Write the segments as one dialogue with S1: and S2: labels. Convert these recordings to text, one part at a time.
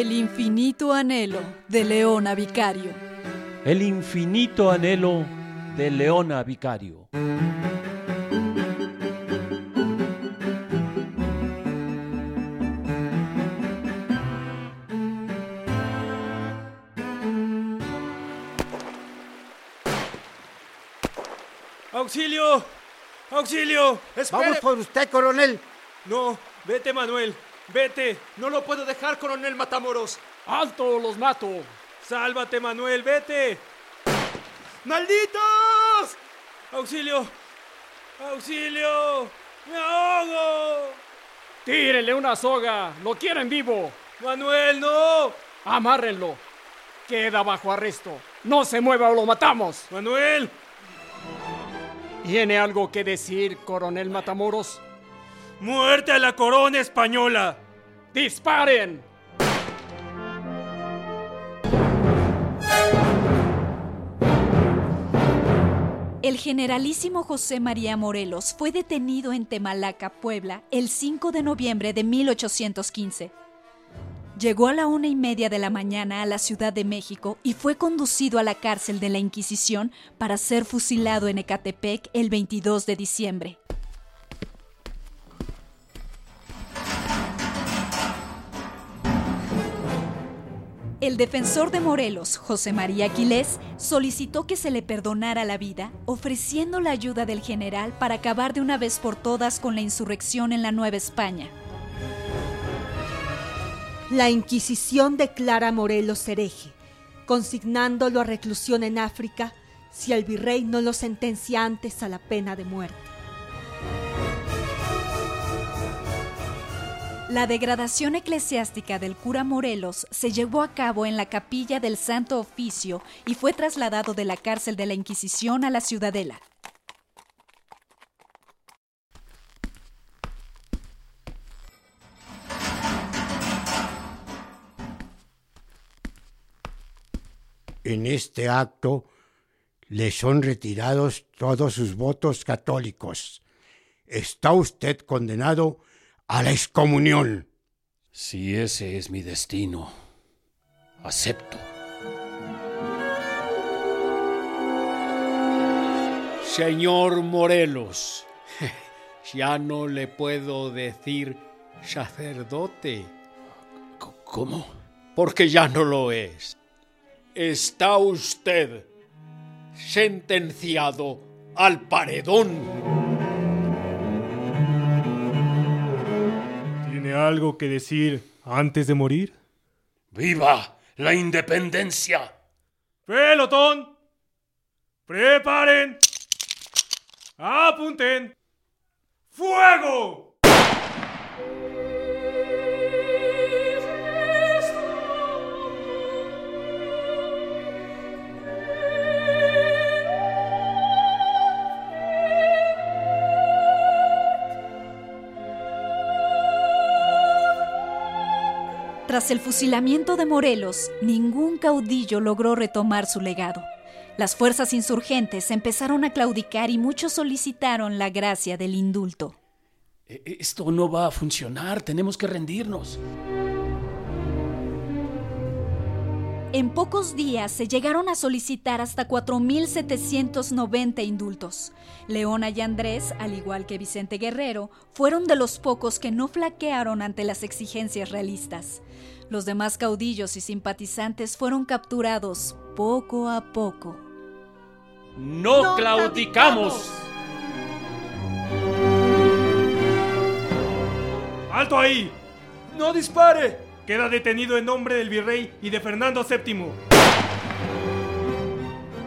S1: El infinito anhelo de Leona Vicario.
S2: El infinito anhelo de Leona Vicario.
S3: ¡Auxilio! ¡Auxilio!
S4: Vamos por usted, coronel.
S3: No, vete, Manuel. Vete. No lo puedo dejar, coronel Matamoros.
S5: ¡Alto, los mato!
S3: Sálvate, Manuel, vete. ¡Malditos! ¡Auxilio! ¡Auxilio! ¡Me ahogo!
S5: ¡Tírenle una soga! ¡Lo quieren vivo!
S3: ¡Manuel, no!
S5: ¡Amárrenlo! Queda bajo arresto. No se mueva o lo matamos.
S3: ¡Manuel!
S5: ¿Tiene algo que decir, coronel Matamoros?
S3: ¡Muerte a la corona española!
S5: ¡Disparen!
S1: El generalísimo José María Morelos fue detenido en Temalaca, Puebla, el 5 de noviembre de 1815. Llegó a la una y media de la mañana a la Ciudad de México y fue conducido a la cárcel de la Inquisición para ser fusilado en Ecatepec el 22 de diciembre. El defensor de Morelos, José María Aquiles, solicitó que se le perdonara la vida, ofreciendo la ayuda del general para acabar de una vez por todas con la insurrección en la Nueva España.
S6: La Inquisición declara a Morelos hereje, consignándolo a reclusión en África si el virrey no lo sentencia antes a la pena de muerte.
S1: La degradación eclesiástica del cura Morelos se llevó a cabo en la capilla del Santo Oficio y fue trasladado de la cárcel de la Inquisición a la Ciudadela.
S4: En este acto le son retirados todos sus votos católicos. Está usted condenado a la excomunión.
S2: Si ese es mi destino, acepto.
S5: Señor Morelos, ya no le puedo decir sacerdote.
S2: ¿Cómo?
S5: Porque ya no lo es. Está usted sentenciado al paredón.
S3: Algo que decir antes de morir?
S2: ¡Viva la independencia!
S3: ¡Pelotón! ¡Preparen! ¡Apunten! ¡Fuego!
S1: Tras el fusilamiento de Morelos, ningún caudillo logró retomar su legado. Las fuerzas insurgentes empezaron a claudicar y muchos solicitaron la gracia del indulto.
S2: E- Esto no va a funcionar, tenemos que rendirnos.
S1: En pocos días se llegaron a solicitar hasta 4.790 indultos. Leona y Andrés, al igual que Vicente Guerrero, fueron de los pocos que no flaquearon ante las exigencias realistas. Los demás caudillos y simpatizantes fueron capturados poco a poco.
S2: ¡No, claudicamos!
S3: ¡Alto ahí! ¡No dispare! Queda detenido en nombre del virrey y de Fernando VII.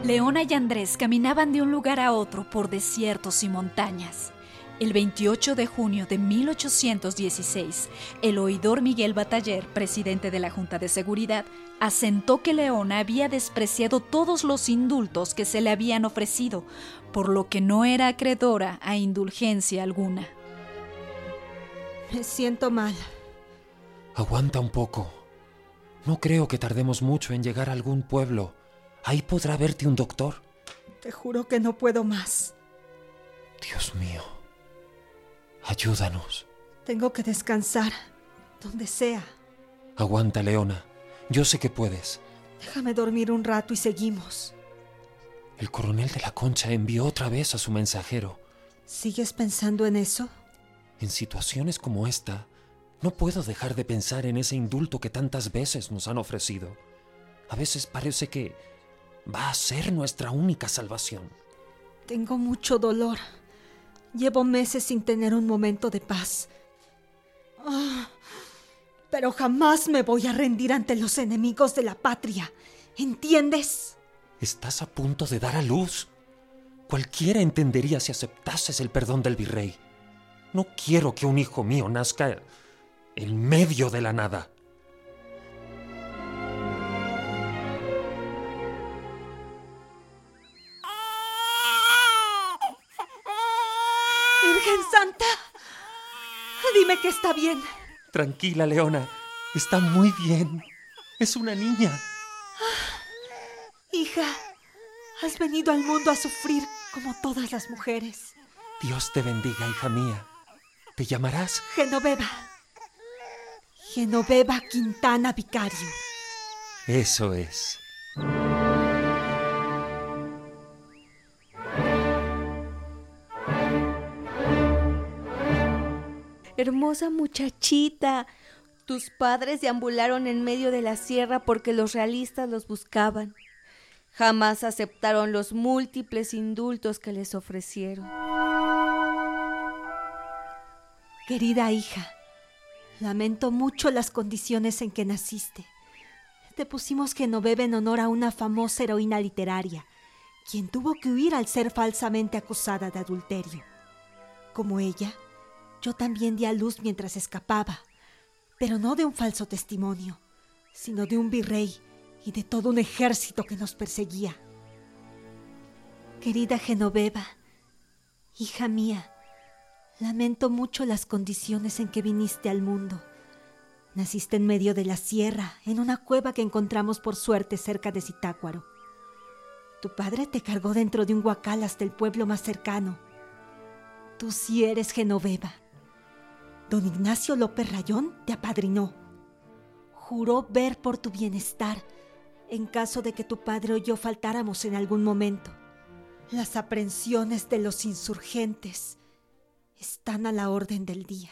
S1: Leona y Andrés caminaban de un lugar a otro por desiertos y montañas. El 28 de junio de 1816, el oidor Miguel Bataller, presidente de la Junta de Seguridad, asentó que Leona había despreciado todos los indultos que se le habían ofrecido, por lo que no era acreedora a indulgencia alguna.
S6: Me siento mal.
S7: Aguanta un poco. No creo que tardemos mucho en llegar a algún pueblo. Ahí podrá verte un doctor.
S6: Te juro que no puedo más.
S7: Dios mío. Ayúdanos.
S6: Tengo que descansar, donde sea.
S7: Aguanta, Leona. Yo sé que puedes.
S6: Déjame dormir un rato y seguimos.
S7: El coronel de la Concha envió otra vez a su mensajero.
S6: ¿Sigues pensando en eso?
S7: En situaciones como esta, no puedo dejar de pensar en ese indulto que tantas veces nos han ofrecido. A veces parece que va a ser nuestra única salvación.
S6: Tengo mucho dolor. Llevo meses sin tener un momento de paz. Ah, pero jamás me voy a rendir ante los enemigos de la patria. ¿Entiendes?
S7: Estás a punto de dar a luz. Cualquiera entendería si aceptases el perdón del virrey. No quiero que un hijo mío nazca en medio de la nada.
S6: Virgen Santa, dime que está bien.
S7: Tranquila, Leona. Está muy bien. Es una niña.
S6: Hija, has venido al mundo a sufrir como todas las mujeres.
S7: Dios te bendiga, hija mía. ¿Te llamarás?
S6: Genoveva. Genoveva Quintana Vicario.
S7: Eso es.
S8: Hermosa muchachita. Tus padres deambularon en medio de la sierra porque los realistas los buscaban. Jamás aceptaron los múltiples indultos que les ofrecieron.
S6: Querida hija, lamento mucho las condiciones en que naciste. Te pusimos Genoveva en honor a una famosa heroína literaria, quien tuvo que huir al ser falsamente acusada de adulterio. Como ella, yo también di a luz mientras escapaba, pero no de un falso testimonio, sino de un virrey y de todo un ejército que nos perseguía. Querida Genoveva, hija mía, lamento mucho las condiciones en que viniste al mundo. Naciste en medio de la sierra, en una cueva que encontramos por suerte cerca de Zitácuaro. Tu padre te cargó dentro de un huacal hasta el pueblo más cercano. Tú sí eres Genoveva. Don Ignacio López Rayón te apadrinó. Juró ver por tu bienestar en caso de que tu padre o yo faltáramos en algún momento. Las aprensiones de los insurgentes están a la orden del día.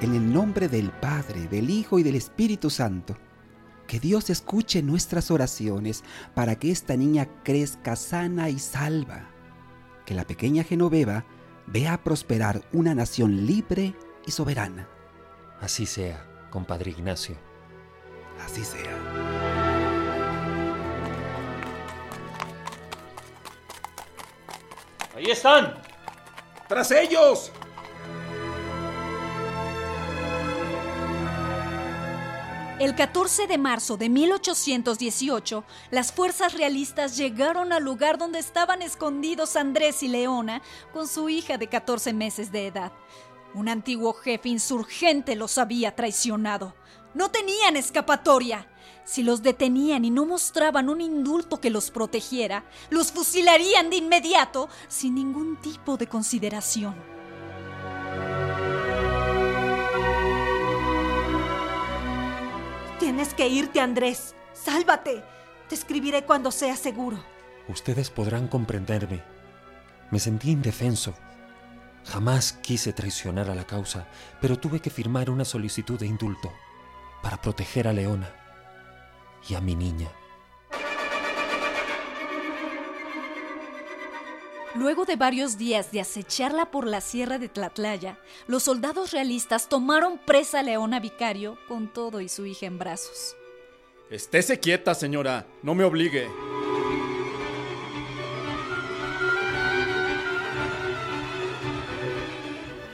S9: En el nombre del Padre, del Hijo y del Espíritu Santo, que Dios escuche nuestras oraciones para que esta niña crezca sana y salva. Que la pequeña Genoveva vea prosperar una nación libre y soberana.
S7: Así sea, compadre Ignacio.
S9: Así sea.
S3: Ahí están.
S5: ¡Tras ellos!
S1: El 14 de marzo de 1818, las fuerzas realistas llegaron al lugar donde estaban escondidos Andrés y Leona con su hija de 14 meses de edad. Un antiguo jefe insurgente los había traicionado. No tenían escapatoria. Si los detenían y no mostraban un indulto que los protegiera, los fusilarían de inmediato sin ningún tipo de consideración.
S6: Tienes que irte, Andrés. Sálvate. Te escribiré cuando sea seguro.
S7: Ustedes podrán comprenderme. Me sentí indefenso. Jamás quise traicionar a la causa, pero tuve que firmar una solicitud de indulto para proteger a Leona y a mi niña.
S1: Luego de varios días de acecharla por la sierra de Tlatlaya, los soldados realistas tomaron presa a Leona Vicario con todo y su hija en brazos.
S10: Estése quieta, señora. No me obligue.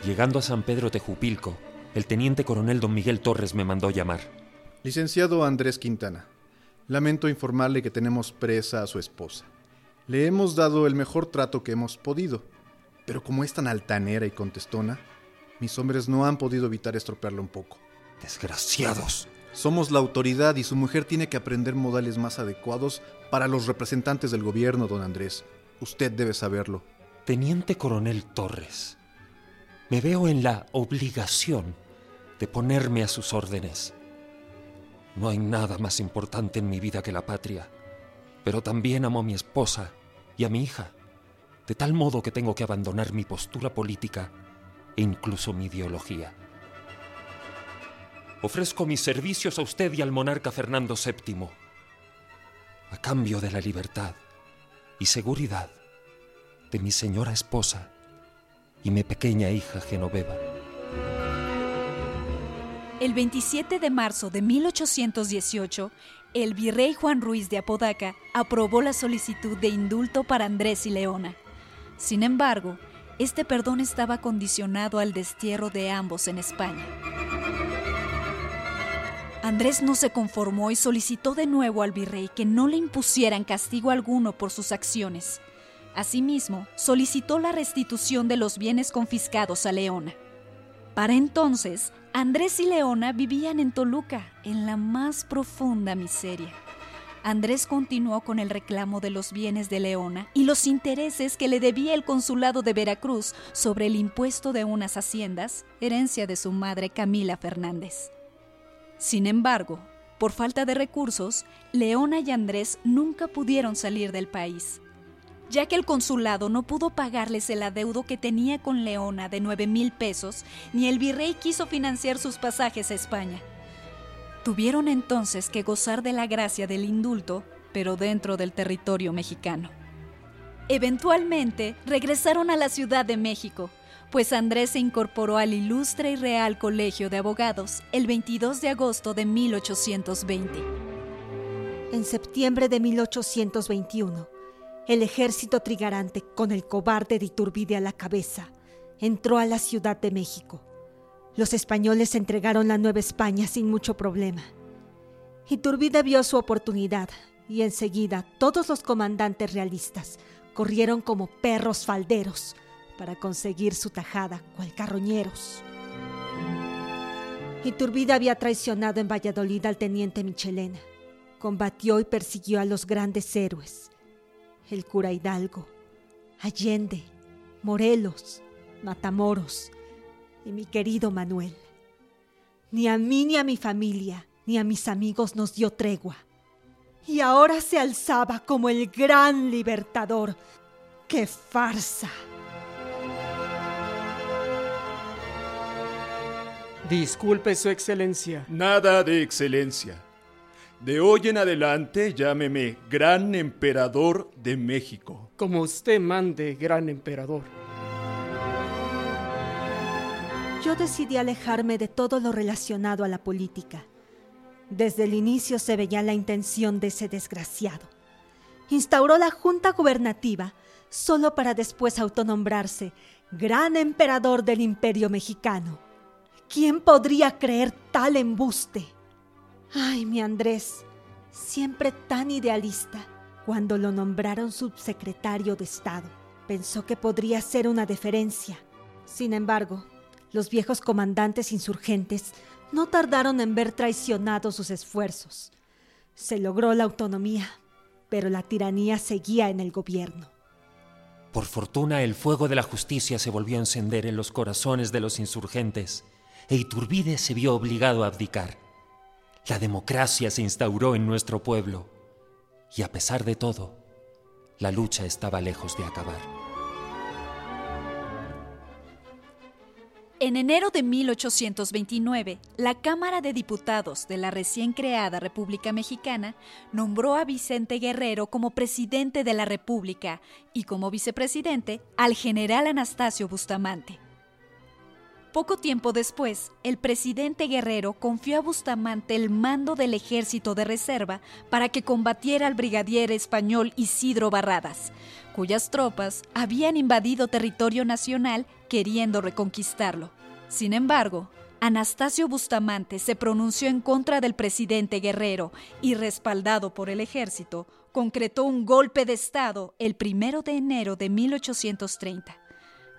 S7: Llegando a San Pedro Tejupilco, el teniente coronel don Miguel Torres me mandó llamar.
S11: Licenciado Andrés Quintana, lamento informarle que tenemos presa a su esposa. Le hemos dado el mejor trato que hemos podido, pero como es tan altanera y contestona, mis hombres no han podido evitar estropearla un poco.
S7: Desgraciados.
S11: Somos la autoridad y su mujer tiene que aprender modales más adecuados para los representantes del gobierno, don Andrés. Usted debe saberlo.
S7: Teniente coronel Torres, me veo en la obligación de ponerme a sus órdenes. No hay nada más importante en mi vida que la patria, pero también amo a mi esposa y a mi hija, de tal modo que tengo que abandonar mi postura política e incluso mi ideología. Ofrezco mis servicios a usted y al monarca Fernando VII, a cambio de la libertad y seguridad de mi señora esposa y mi pequeña hija Genoveva.
S1: El 27 de marzo de 1818, el virrey Juan Ruiz de Apodaca aprobó la solicitud de indulto para Andrés y Leona. Sin embargo, este perdón estaba condicionado al destierro de ambos en España. Andrés no se conformó y solicitó de nuevo al virrey que no le impusieran castigo alguno por sus acciones. Asimismo, solicitó la restitución de los bienes confiscados a Leona. Para entonces, Andrés y Leona vivían en Toluca, en la más profunda miseria. Andrés continuó con el reclamo de los bienes de Leona y los intereses que le debía el consulado de Veracruz sobre el impuesto de unas haciendas, herencia de su madre Camila Fernández. Sin embargo, por falta de recursos, Leona y Andrés nunca pudieron salir del país ya que el consulado no pudo pagarles el adeudo que tenía con Leona de 9 mil pesos, ni el virrey quiso financiar sus pasajes a España. Tuvieron entonces que gozar de la gracia del indulto, pero dentro del territorio mexicano. Eventualmente regresaron a la Ciudad de México, pues Andrés se incorporó al ilustre y real Colegio de Abogados el 22 de agosto de 1820.
S6: En septiembre de 1821, el ejército trigarante, con el cobarde de Iturbide a la cabeza, entró a la Ciudad de México. Los españoles entregaron la Nueva España sin mucho problema. Iturbide vio su oportunidad y enseguida todos los comandantes realistas corrieron como perros falderos para conseguir su tajada, cual carroñeros. Iturbide había traicionado en Valladolid al teniente Michelena. Combatió y persiguió a los grandes héroes el cura Hidalgo, Allende, Morelos, Matamoros y mi querido Manuel. Ni a mí ni a mi familia ni a mis amigos nos dio tregua. Y ahora se alzaba como el gran libertador. ¡Qué farsa!
S5: Disculpe, Su Excelencia.
S10: Nada de excelencia. De hoy en adelante llámeme Gran Emperador de México.
S5: Como usted mande, Gran Emperador.
S6: Yo decidí alejarme de todo lo relacionado a la política. Desde el inicio se veía la intención de ese desgraciado. Instauró la Junta Gubernativa solo para después autonombrarse Gran Emperador del Imperio Mexicano. ¿Quién podría creer tal embuste? Ay, mi Andrés, siempre tan idealista, cuando lo nombraron subsecretario de Estado, pensó que podría ser una deferencia. Sin embargo, los viejos comandantes insurgentes no tardaron en ver traicionados sus esfuerzos. Se logró la autonomía, pero la tiranía seguía en el gobierno.
S7: Por fortuna, el fuego de la justicia se volvió a encender en los corazones de los insurgentes, e Iturbide se vio obligado a abdicar. La democracia se instauró en nuestro pueblo y a pesar de todo, la lucha estaba lejos de acabar.
S1: En enero de 1829, la Cámara de Diputados de la recién creada República Mexicana nombró a Vicente Guerrero como presidente de la República y como vicepresidente al general Anastasio Bustamante. Poco tiempo después, el presidente Guerrero confió a Bustamante el mando del ejército de reserva para que combatiera al brigadier español Isidro Barradas, cuyas tropas habían invadido territorio nacional queriendo reconquistarlo. Sin embargo, Anastasio Bustamante se pronunció en contra del presidente Guerrero y, respaldado por el ejército, concretó un golpe de Estado el primero de enero de 1830.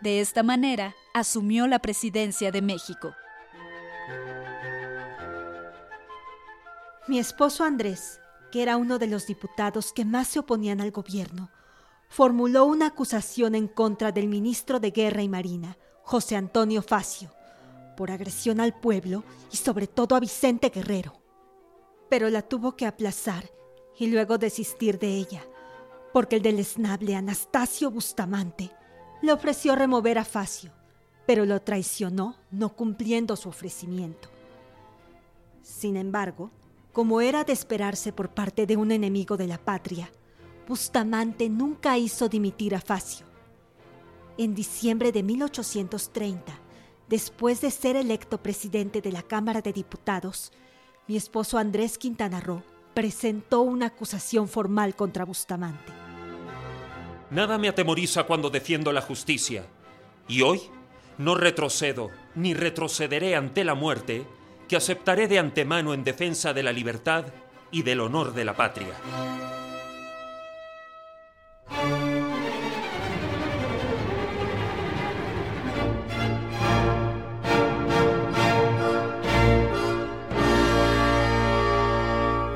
S1: De esta manera, asumió la presidencia de México.
S6: Mi esposo Andrés, que era uno de los diputados que más se oponían al gobierno, formuló una acusación en contra del ministro de Guerra y Marina, José Antonio Facio, por agresión al pueblo y sobre todo a Vicente Guerrero. Pero la tuvo que aplazar y luego desistir de ella, porque el deleznable Anastasio Bustamante le ofreció remover a Facio, pero lo traicionó no cumpliendo su ofrecimiento. Sin embargo, como era de esperarse por parte de un enemigo de la patria, Bustamante nunca hizo dimitir a Facio. En diciembre de 1830, después de ser electo presidente de la Cámara de Diputados, mi esposo Andrés Quintana Roo presentó una acusación formal contra Bustamante.
S7: Nada me atemoriza cuando defiendo la justicia. Y hoy no retrocedo ni retrocederé ante la muerte que aceptaré de antemano en defensa de la libertad y del honor de la patria.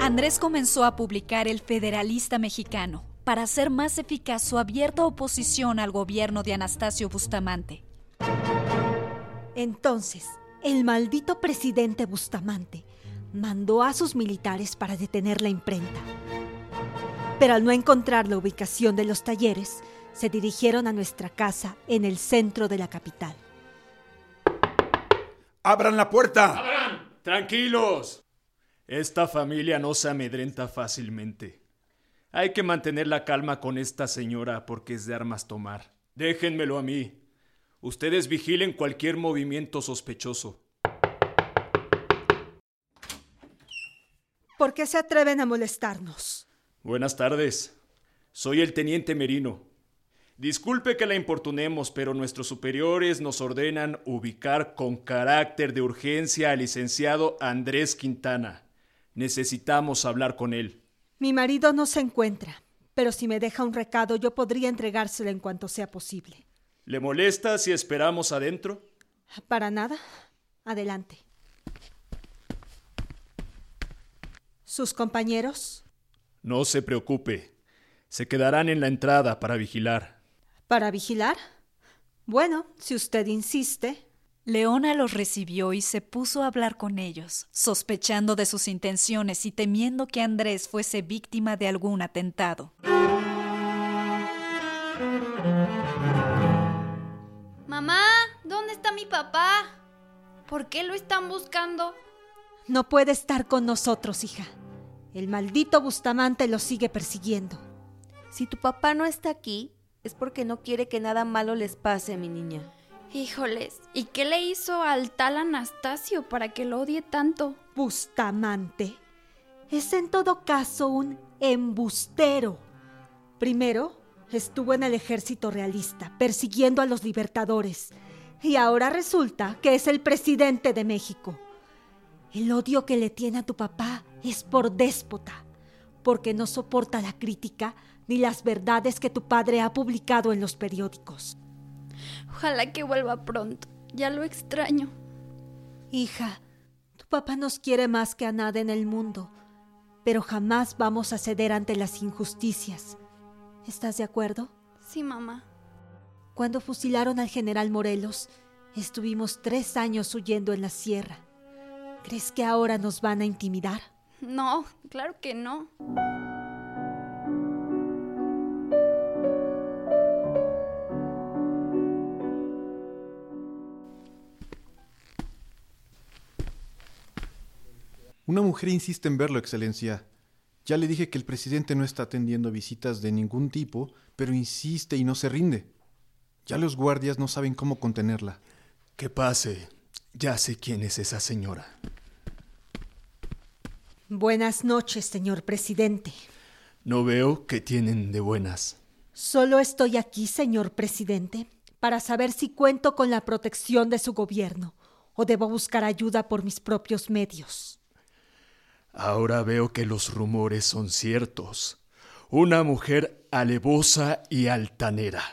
S1: Andrés comenzó a publicar El Federalista Mexicano para hacer más eficaz su abierta oposición al gobierno de Anastasio Bustamante.
S6: Entonces, el maldito presidente Bustamante mandó a sus militares para detener la imprenta. Pero al no encontrar la ubicación de los talleres, se dirigieron a nuestra casa en el centro de la capital.
S10: ¡Abran la puerta!
S3: ¡Abran! Tranquilos. Esta familia no se amedrenta fácilmente. Hay que mantener la calma con esta señora porque es de armas tomar. Déjenmelo a mí. Ustedes vigilen cualquier movimiento sospechoso.
S6: ¿Por qué se atreven a molestarnos?
S3: Buenas tardes. Soy el teniente Merino. Disculpe que la importunemos, pero nuestros superiores nos ordenan ubicar con carácter de urgencia al licenciado Andrés Quintana. Necesitamos hablar con él.
S6: Mi marido no se encuentra, pero si me deja un recado yo podría entregárselo en cuanto sea posible.
S3: ¿Le molesta si esperamos adentro?
S6: Para nada. Adelante. ¿Sus compañeros?
S3: No se preocupe. Se quedarán en la entrada para vigilar.
S6: ¿Para vigilar? Bueno, si usted insiste.
S1: Leona los recibió y se puso a hablar con ellos, sospechando de sus intenciones y temiendo que Andrés fuese víctima de algún atentado.
S12: Mamá, ¿dónde está mi papá? ¿Por qué lo están buscando?
S6: No puede estar con nosotros, hija. El maldito Bustamante lo sigue persiguiendo.
S8: Si tu papá no está aquí, es porque no quiere que nada malo les pase, mi niña.
S12: Híjoles, ¿y qué le hizo al tal Anastasio para que lo odie tanto?
S6: Bustamante es en todo caso un embustero. Primero, estuvo en el ejército realista, persiguiendo a los libertadores, y ahora resulta que es el presidente de México. El odio que le tiene a tu papá es por déspota, porque no soporta la crítica ni las verdades que tu padre ha publicado en los periódicos.
S12: Ojalá que vuelva pronto. Ya lo extraño.
S6: Hija, tu papá nos quiere más que a nada en el mundo, pero jamás vamos a ceder ante las injusticias. ¿Estás de acuerdo?
S12: Sí, mamá.
S6: Cuando fusilaron al general Morelos, estuvimos tres años huyendo en la sierra. ¿Crees que ahora nos van a intimidar?
S12: No, claro que no.
S11: Una mujer insiste en verlo, Excelencia. Ya le dije que el presidente no está atendiendo visitas de ningún tipo, pero insiste y no se rinde. Ya los guardias no saben cómo contenerla.
S3: Que pase. Ya sé quién es esa señora.
S6: Buenas noches, señor presidente.
S3: No veo que tienen de buenas.
S6: Solo estoy aquí, señor presidente, para saber si cuento con la protección de su gobierno o debo buscar ayuda por mis propios medios.
S3: Ahora veo que los rumores son ciertos. Una mujer alevosa y altanera.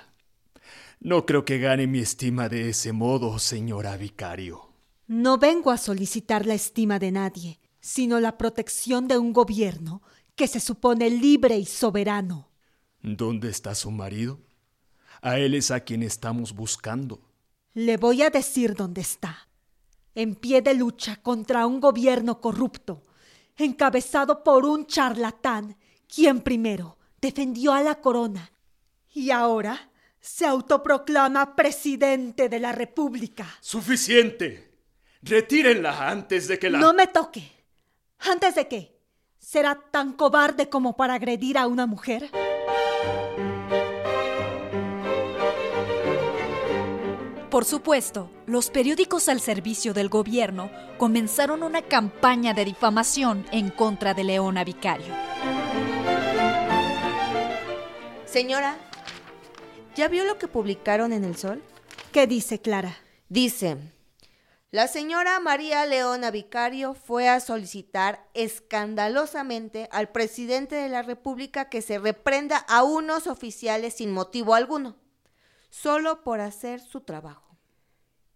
S3: No creo que gane mi estima de ese modo, señora vicario.
S6: No vengo a solicitar la estima de nadie, sino la protección de un gobierno que se supone libre y soberano.
S3: ¿Dónde está su marido? A él es a quien estamos buscando.
S6: Le voy a decir dónde está. en pie de lucha contra un gobierno corrupto, encabezado por un charlatán, quien primero defendió a la corona y ahora se autoproclama presidente de la República.
S3: Suficiente. Retírenla antes de que la...
S6: No me toque. ¿Antes de qué? ¿Será tan cobarde como para agredir a una mujer?
S1: Por supuesto, los periódicos al servicio del gobierno comenzaron una campaña de difamación en contra de Leona Vicario.
S8: Señora, ¿ya vio lo que publicaron en El Sol?
S6: ¿Qué dice Clara?
S8: Dice, la señora María Leona Vicario fue a solicitar escandalosamente al presidente de la República que se reprenda a unos oficiales sin motivo alguno, solo por hacer su trabajo.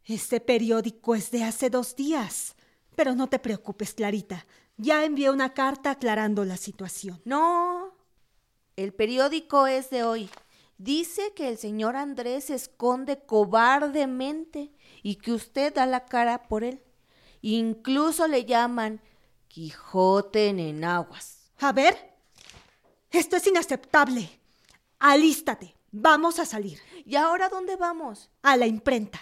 S6: Este periódico es de hace dos días. Pero no te preocupes, Clarita. Ya envié una carta aclarando la situación.
S8: No, el periódico es de hoy. Dice que el señor Andrés se esconde cobardemente y que usted da la cara por él. Incluso le llaman Quijote en enaguas.
S6: A ver, esto es inaceptable. Alístate, vamos a salir.
S8: ¿Y ahora dónde vamos?
S6: A la imprenta.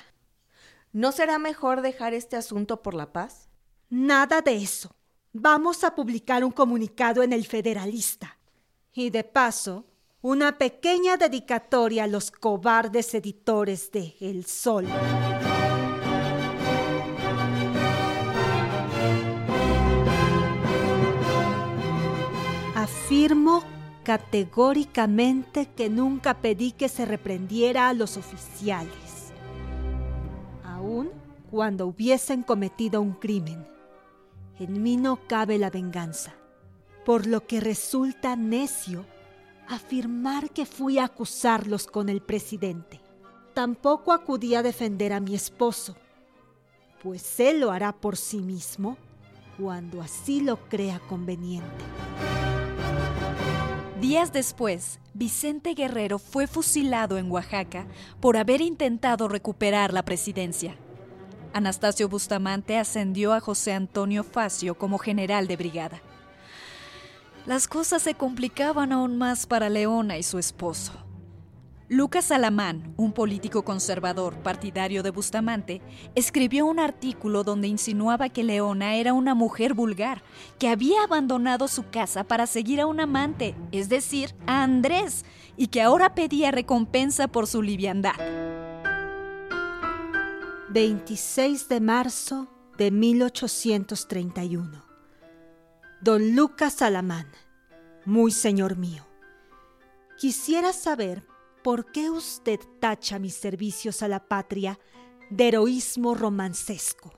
S8: ¿No será mejor dejar este asunto por la paz?
S6: Nada de eso. Vamos a publicar un comunicado en el Federalista. Y de paso, una pequeña dedicatoria a los cobardes editores de El Sol. Afirmo categóricamente que nunca pedí que se reprendiera a los oficiales, cuando hubiesen cometido un crimen. En mí no cabe la venganza por lo que resulta necio afirmar que fui a acusarlos con el presidente. Tampoco acudí a defender a mi esposo, pues él lo hará por sí mismo cuando así lo crea conveniente.
S1: Días después, Vicente Guerrero fue fusilado en Oaxaca por haber intentado recuperar la presidencia. Anastasio Bustamante ascendió a José Antonio Facio como general de brigada las cosas se complicaban aún más para Leona y su esposo. Lucas Alamán, un político conservador partidario de Bustamante, escribió un artículo donde insinuaba que Leona era una mujer vulgar, que había abandonado su casa para seguir a un amante, es decir, a Andrés, y que ahora pedía recompensa por su liviandad.
S6: 26 de marzo de 1831 Don Lucas Alamán, muy señor mío, quisiera saber por qué usted tacha mis servicios a la patria de heroísmo romancesco,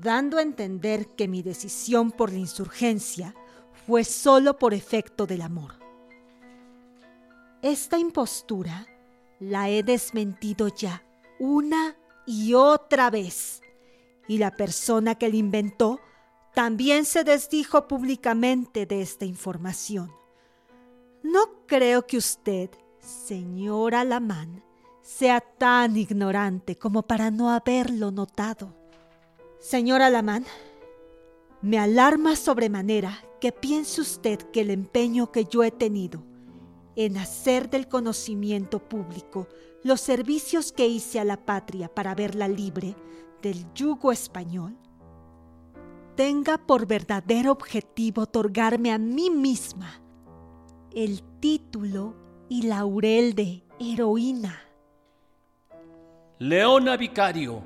S6: dando a entender que mi decisión por la insurgencia fue solo por efecto del amor. Esta impostura la he desmentido ya una y otra vez, y la persona que la inventó también se desdijo públicamente de esta información. No creo que usted, señor Alamán, sea tan ignorante como para no haberlo notado. Señor Alamán, me alarma sobremanera que piense usted que el empeño que yo he tenido en hacer del conocimiento público los servicios que hice a la patria para verla libre del yugo español tenga por verdadero objetivo otorgarme a mí misma el título y laurel de heroína.
S2: Leona Vicario,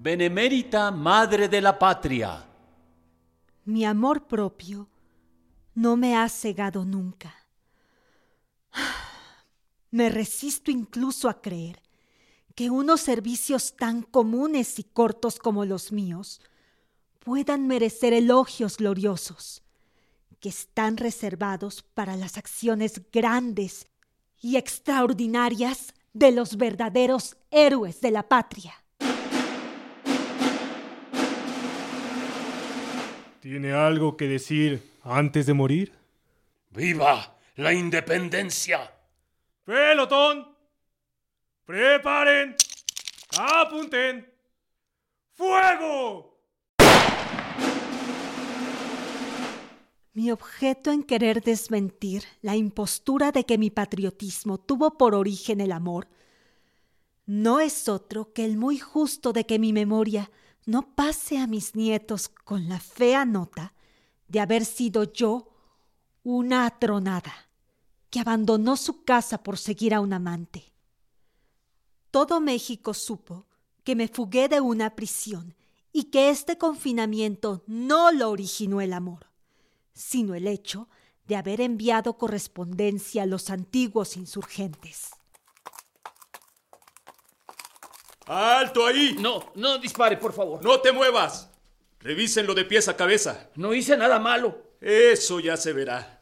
S2: benemérita madre de la patria.
S6: Mi amor propio no me ha cegado nunca. Me resisto incluso a creer que unos servicios tan comunes y cortos como los míos puedan merecer elogios gloriosos, que están reservados para las acciones grandes y extraordinarias de los verdaderos héroes de la patria.
S13: ¿Tiene algo que decir antes de morir?
S2: ¡Viva la independencia!
S13: ¡Pelotón! ¡Preparen! ¡Apunten!
S5: ¡Fuego!
S6: Mi objeto en querer desmentir la impostura de que mi patriotismo tuvo por origen el amor no es otro que el muy justo de que mi memoria no pase a mis nietos con la fea nota de haber sido yo una atronada que abandonó su casa por seguir a un amante. Todo México supo que me fugué de una prisión y que este confinamiento no lo originó el amor, sino el hecho de haber enviado correspondencia a los antiguos insurgentes.
S3: ¡Alto ahí!
S2: No, no dispare, por favor.
S3: ¡No te muevas! Revísenlo de pies a cabeza.
S2: No hice nada malo.
S3: Eso ya se verá.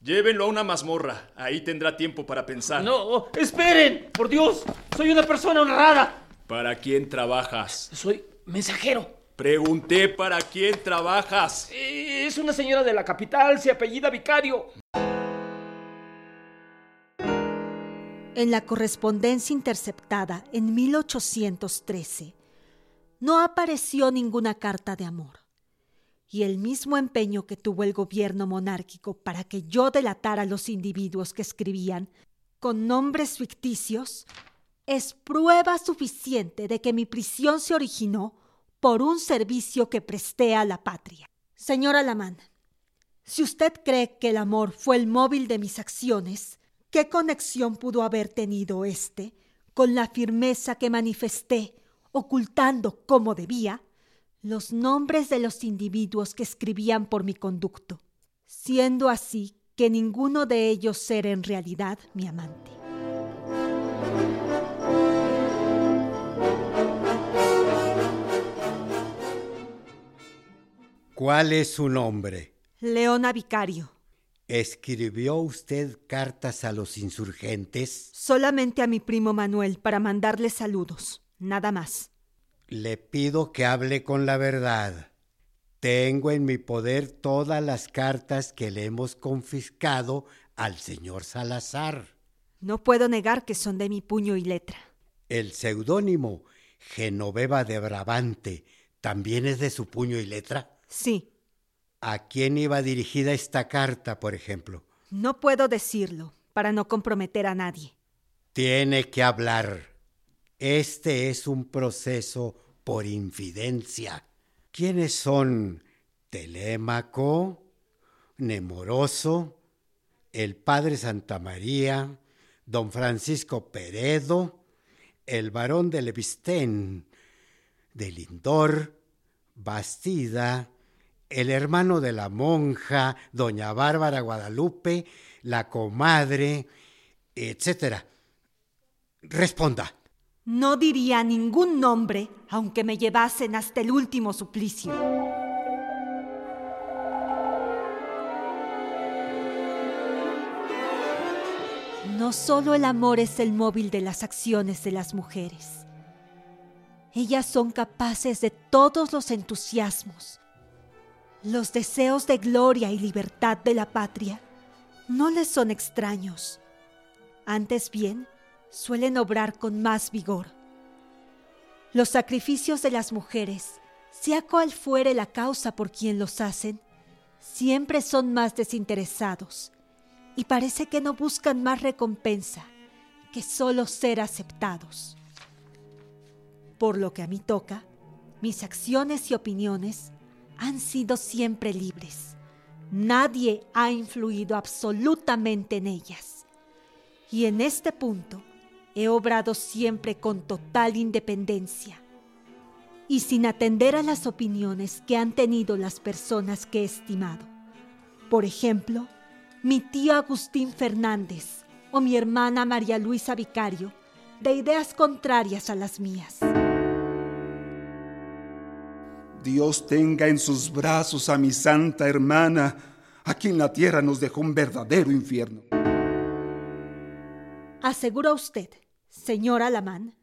S3: Llévenlo a una mazmorra. Ahí tendrá tiempo para pensar.
S2: No, esperen. Por Dios, soy una persona honrada.
S3: ¿Para quién trabajas?
S2: Soy mensajero.
S3: Pregunté para quién trabajas.
S2: Es una señora de la capital, se apellida Vicario.
S6: En la correspondencia interceptada en 1813 no apareció ninguna carta de amor. Y el mismo empeño que tuvo el gobierno monárquico para que yo delatara a los individuos que escribían con nombres ficticios es prueba suficiente de que mi prisión se originó por un servicio que presté a la patria. Señora Lamán, si usted cree que el amor fue el móvil de mis acciones, ¿Qué conexión pudo haber tenido éste con la firmeza que manifesté, ocultando como debía los nombres de los individuos que escribían por mi conducto, siendo así que ninguno de ellos era en realidad mi amante?
S4: ¿Cuál es su nombre?
S6: Leona Vicario.
S4: ¿Escribió usted cartas a los insurgentes?
S6: Solamente a mi primo Manuel para mandarle saludos, nada más.
S4: Le pido que hable con la verdad. Tengo en mi poder todas las cartas que le hemos confiscado al señor Salazar.
S6: No puedo negar que son de mi puño y letra.
S4: El seudónimo Genoveva de Brabante también es de su puño y letra.
S6: Sí.
S4: ¿A quién iba dirigida esta carta, por ejemplo?
S6: No puedo decirlo, para no comprometer a nadie.
S4: Tiene que hablar. Este es un proceso por infidencia. ¿Quiénes son Telémaco, Nemoroso, el padre Santa María, don Francisco Peredo, el barón de Levistén, de Lindor, Bastida, el hermano de la monja, doña Bárbara Guadalupe, la comadre, etcétera. Responda.
S6: No diría ningún nombre, aunque me llevasen hasta el último suplicio. No solo el amor es el móvil de las acciones de las mujeres. Ellas son capaces de todos los entusiasmos, los deseos de gloria y libertad de la patria no les son extraños. Antes bien, suelen obrar con más vigor. Los sacrificios de las mujeres, sea cual fuere la causa por quien los hacen, siempre son más desinteresados y parece que no buscan más recompensa que solo ser aceptados. Por lo que a mí toca, mis acciones y opiniones han sido siempre libres. Nadie ha influido absolutamente en ellas. Y en este punto he obrado siempre con total independencia y sin atender a las opiniones que han tenido las personas que he estimado. Por ejemplo, mi tío Agustín Fernández o mi hermana María Luisa Vicario, de ideas contrarias a las mías.
S14: Dios tenga en sus brazos a mi santa hermana, a quien la tierra nos dejó un verdadero infierno.
S6: Asegura usted, señor Alamán,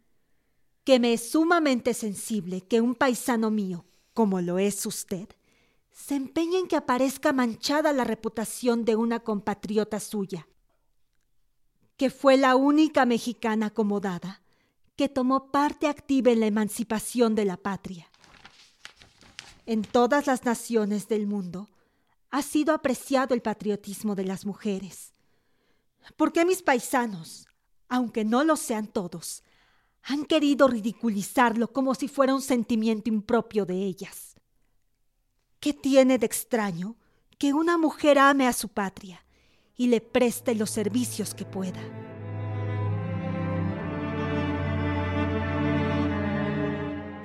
S6: que me es sumamente sensible que un paisano mío, como lo es usted, se empeñe en que aparezca manchada la reputación de una compatriota suya, que fue la única mexicana acomodada que tomó parte activa en la emancipación de la patria. En todas las naciones del mundo ha sido apreciado el patriotismo de las mujeres. ¿Por qué mis paisanos, aunque no lo sean todos, han querido ridiculizarlo como si fuera un sentimiento impropio de ellas? ¿Qué tiene de extraño que una mujer ame a su patria y le preste los servicios que pueda?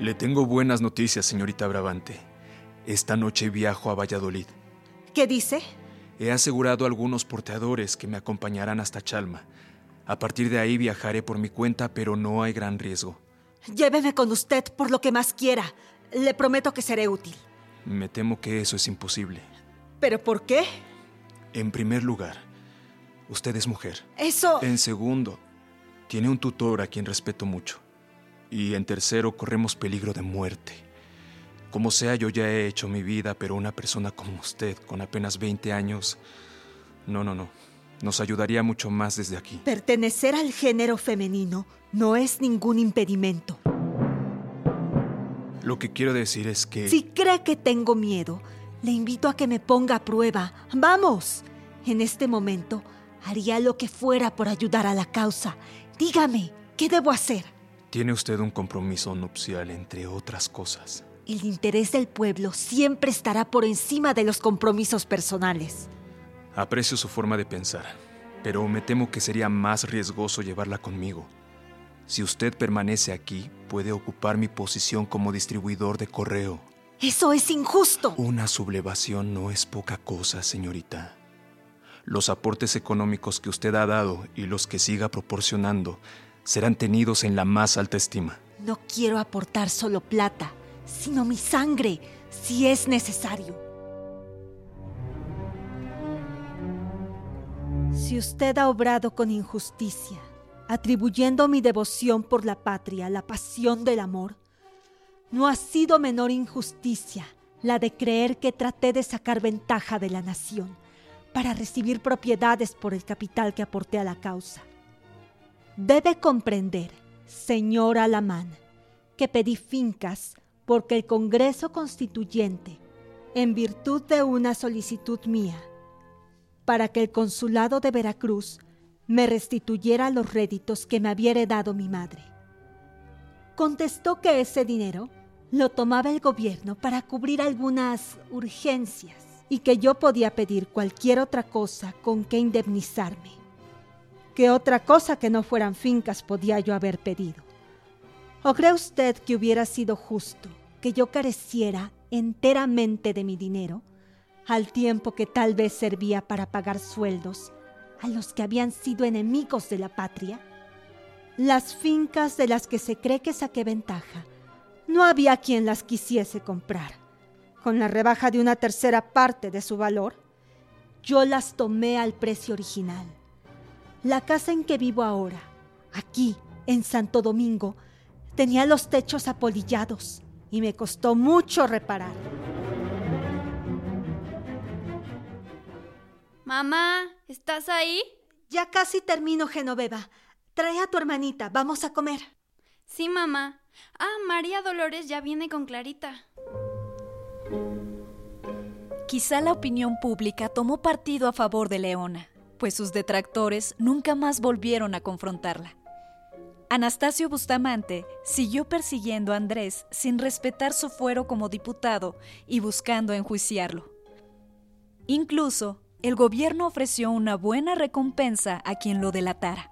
S3: Le tengo buenas noticias, señorita Brabante. Esta noche viajo a Valladolid.
S6: ¿Qué dice?
S3: He asegurado a algunos porteadores que me acompañarán hasta Chalma. A partir de ahí viajaré por mi cuenta, pero no hay gran riesgo.
S6: Lléveme con usted por lo que más quiera. Le prometo que seré útil.
S3: Me temo que eso es imposible.
S6: ¿Pero por qué?
S3: En primer lugar, usted es mujer.
S6: Eso...
S3: En segundo, tiene un tutor a quien respeto mucho. Y en tercero, corremos peligro de muerte. Como sea, yo ya he hecho mi vida, pero una persona como usted, con apenas 20 años... No, no, no. Nos ayudaría mucho más desde aquí.
S6: Pertenecer al género femenino no es ningún impedimento.
S3: Lo que quiero decir es que...
S6: Si cree que tengo miedo, le invito a que me ponga a prueba. ¡Vamos! En este momento haría lo que fuera por ayudar a la causa. Dígame, ¿qué debo hacer?
S3: Tiene usted un compromiso nupcial, entre otras cosas.
S6: El interés del pueblo siempre estará por encima de los compromisos personales.
S3: Aprecio su forma de pensar, pero me temo que sería más riesgoso llevarla conmigo. Si usted permanece aquí, puede ocupar mi posición como distribuidor de correo.
S6: Eso es injusto.
S3: Una sublevación no es poca cosa, señorita. Los aportes económicos que usted ha dado y los que siga proporcionando serán tenidos en la más alta estima.
S6: No quiero aportar solo plata, sino mi sangre, si es necesario. Si usted ha obrado con injusticia, atribuyendo mi devoción por la patria la pasión del amor, no ha sido menor injusticia la de creer que traté de sacar ventaja de la nación para recibir propiedades por el capital que aporté a la causa. Debe comprender, señor Alamán, que pedí fincas porque el Congreso Constituyente, en virtud de una solicitud mía, para que el Consulado de Veracruz me restituyera los réditos que me había heredado mi madre. Contestó que ese dinero lo tomaba el gobierno para cubrir algunas urgencias y que yo podía pedir cualquier otra cosa con que indemnizarme. ¿Qué otra cosa que no fueran fincas podía yo haber pedido? ¿O cree usted que hubiera sido justo que yo careciera enteramente de mi dinero, al tiempo que tal vez servía para pagar sueldos a los que habían sido enemigos de la patria? Las fincas de las que se cree que saqué ventaja, no había quien las quisiese comprar. Con la rebaja de una tercera parte de su valor, yo las tomé al precio original la casa en que vivo ahora, aquí, en Santo Domingo, tenía los techos apolillados y me costó mucho reparar.
S12: Mamá, ¿estás ahí?
S6: Ya casi termino, Genoveva. Trae a tu hermanita, vamos a comer.
S12: Sí, mamá. Ah, María Dolores ya viene con Clarita.
S1: Quizá la opinión pública tomó partido a favor de Leona pues sus detractores nunca más volvieron a confrontarla. Anastasio Bustamante siguió persiguiendo a Andrés sin respetar su fuero como diputado y buscando enjuiciarlo. Incluso, el gobierno ofreció una buena recompensa a quien lo delatara.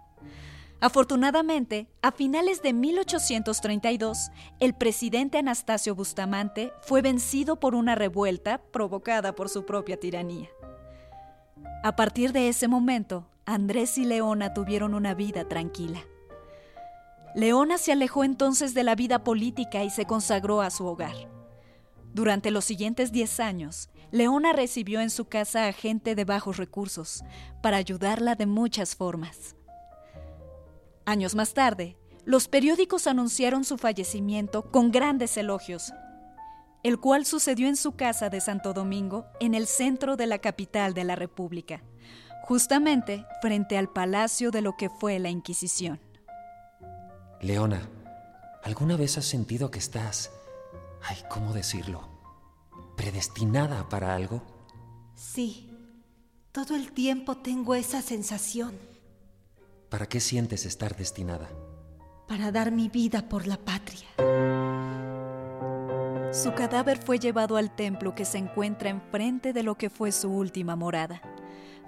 S1: Afortunadamente, a finales de 1832, el presidente Anastasio Bustamante fue vencido por una revuelta provocada por su propia tiranía. A partir de ese momento, Andrés y Leona tuvieron una vida tranquila. Leona se alejó entonces de la vida política y se consagró a su hogar. Durante los siguientes 10 años, Leona recibió en su casa a gente de bajos recursos para ayudarla de muchas formas. Años más tarde, los periódicos anunciaron su fallecimiento con grandes elogios el cual sucedió en su casa de Santo Domingo, en el centro de la capital de la República, justamente frente al palacio de lo que fue la Inquisición.
S7: Leona, ¿alguna vez has sentido que estás... ay, ¿cómo decirlo? ¿Predestinada para algo?
S6: Sí, todo el tiempo tengo esa sensación.
S7: ¿Para qué sientes estar destinada?
S6: Para dar mi vida por la patria.
S1: Su cadáver fue llevado al templo que se encuentra enfrente de lo que fue su última morada,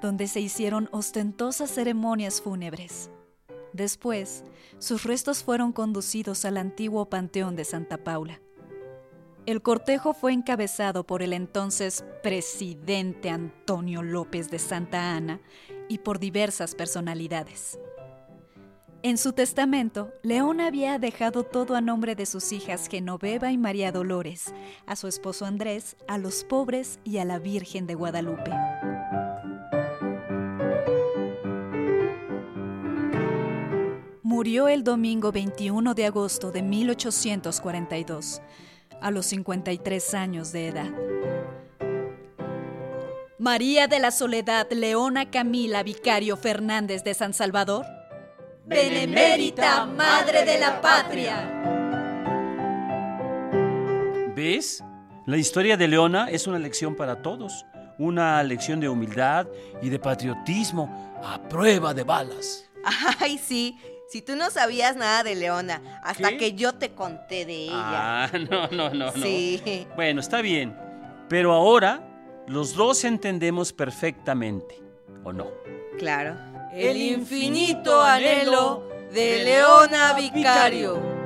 S1: donde se hicieron ostentosas ceremonias fúnebres. Después, sus restos fueron conducidos al antiguo Panteón de Santa Paula. El cortejo fue encabezado por el entonces presidente Antonio López de Santa Ana y por diversas personalidades. En su testamento, León había dejado todo a nombre de sus hijas Genoveva y María Dolores, a su esposo Andrés, a los pobres y a la Virgen de Guadalupe. Murió el domingo 21 de agosto de 1842, a los 53 años de edad. María de la Soledad Leona Camila Vicario Fernández de San Salvador.
S8: Benemérita Madre de la Patria.
S2: ¿Ves? La historia de Leona es una lección para todos, una lección de humildad y de patriotismo a prueba de balas.
S8: Ay, sí, si tú no sabías nada de Leona, hasta
S2: ¿Qué?
S8: que yo te conté de ella.
S2: Ah, no, no, no, no.
S8: Sí.
S2: Bueno, está bien. Pero ahora los dos entendemos perfectamente, ¿o no?
S8: Claro. El infinito anhelo de Leona Vicario.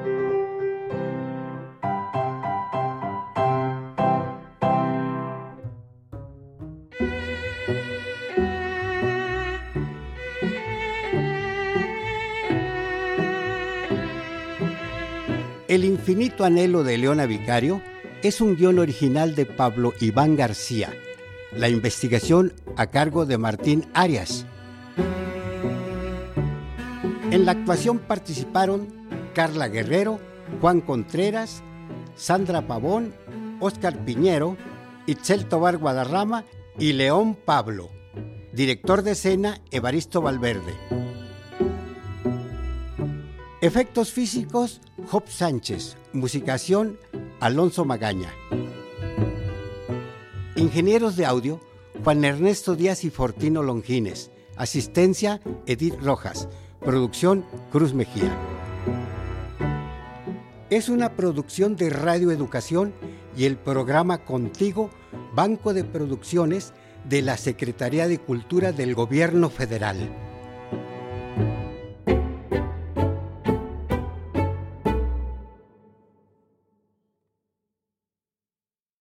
S4: El infinito anhelo de Leona Vicario es un guion original de Pablo Iván García. La investigación a cargo de Martín Arias. En la actuación participaron Carla Guerrero, Juan Contreras, Sandra Pavón, Óscar Piñero, Itzel Tobar Guadarrama y León Pablo. Director de escena Evaristo Valverde. Efectos físicos Job Sánchez. Musicación Alonso Magaña. Ingenieros de audio Juan Ernesto Díaz y Fortino Longines. Asistencia Edith Rojas. Producción Cruz Mejía. Es una producción de Radio Educación y el programa Contigo, Banco de Producciones de la Secretaría de Cultura del Gobierno Federal.